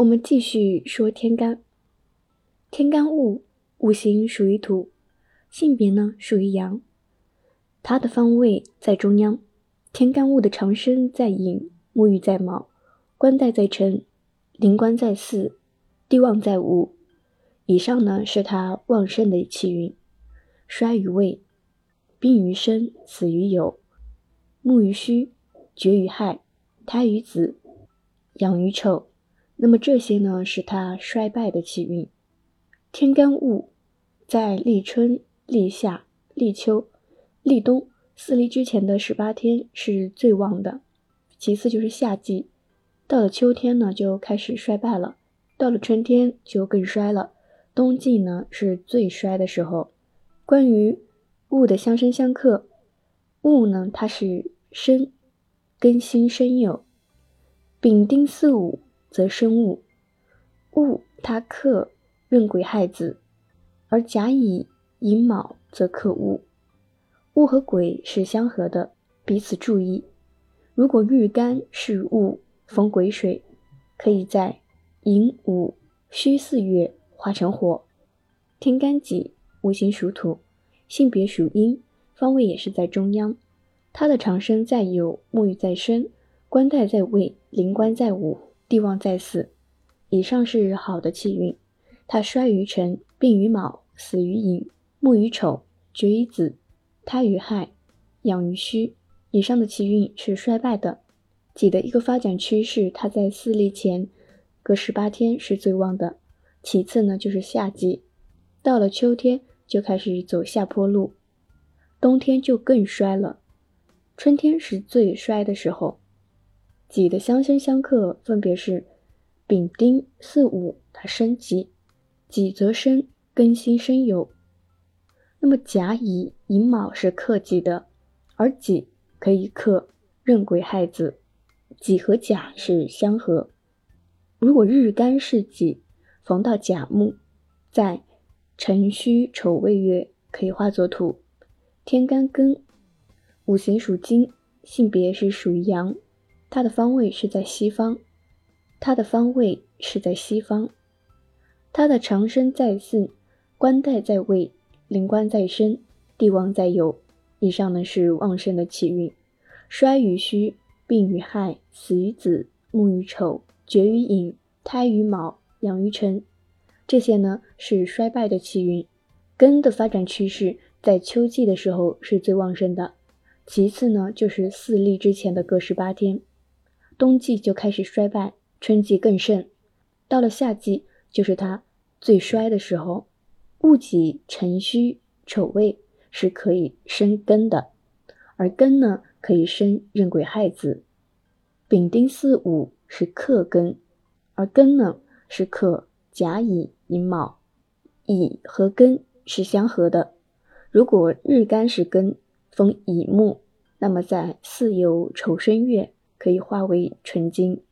我们继续说天干。天干物，五行属于土，性别呢属于阳。它的方位在中央。天干物的长生在寅，沐浴在卯，官带在辰，临官在巳，地旺在午。以上呢是它旺盛的气运。衰于未，病于申，死于酉，木于戌，绝于亥，胎于子，养于丑。那么这些呢是它衰败的气运。天干物在立春、立夏、立秋、立冬四立之前的十八天是最旺的，其次就是夏季，到了秋天呢就开始衰败了，到了春天就更衰了，冬季呢是最衰的时候。关于戊的相生相克，戊呢它是申，庚辛申酉，丙丁巳午则生戊，戊它克壬癸亥子，而甲乙寅卯则克戊，戊和癸是相合的，彼此注意。如果日干是戊逢癸水，可以在寅午戌四月化成火。天干己。五行属土，性别属阴，方位也是在中央。它的长生在酉，沐浴在申，官带在未，临官在午，地旺在巳。以上是好的气运。它衰于辰，病于卯，死于寅，木于丑，绝于子，胎于亥，养于戌。以上的气运是衰败的。己的一个发展趋势，它在四立前隔十八天是最旺的，其次呢就是夏季，到了秋天。就开始走下坡路，冬天就更衰了，春天是最衰的时候。己的相生相克分别是丙丁巳午，它生己，己则生庚辛生酉。那么甲乙寅卯是克己的，而己可以克壬癸亥子，己和甲是相合。如果日干是己，逢到甲木，在辰戌丑未月可以化作土，天干庚，五行属金，性别是属于阳，它的方位是在西方，它的方位是在西方，它的长生在巳，官带在未，灵官在申，帝王在酉。以上呢是旺盛的气运，衰于戌，病于亥，死于子，木于丑，绝于寅，胎于卯，养于辰。这些呢是衰败的气运，根的发展趋势在秋季的时候是最旺盛的，其次呢就是四立之前的各十八天，冬季就开始衰败，春季更盛，到了夏季就是它最衰的时候。戊己辰戌丑未是可以生根的，而根呢可以生壬癸亥子，丙丁巳午是克根，而根呢是克甲乙。寅卯，乙和庚是相合的。如果日干是庚，逢乙木，那么在巳酉丑申月可以化为纯金。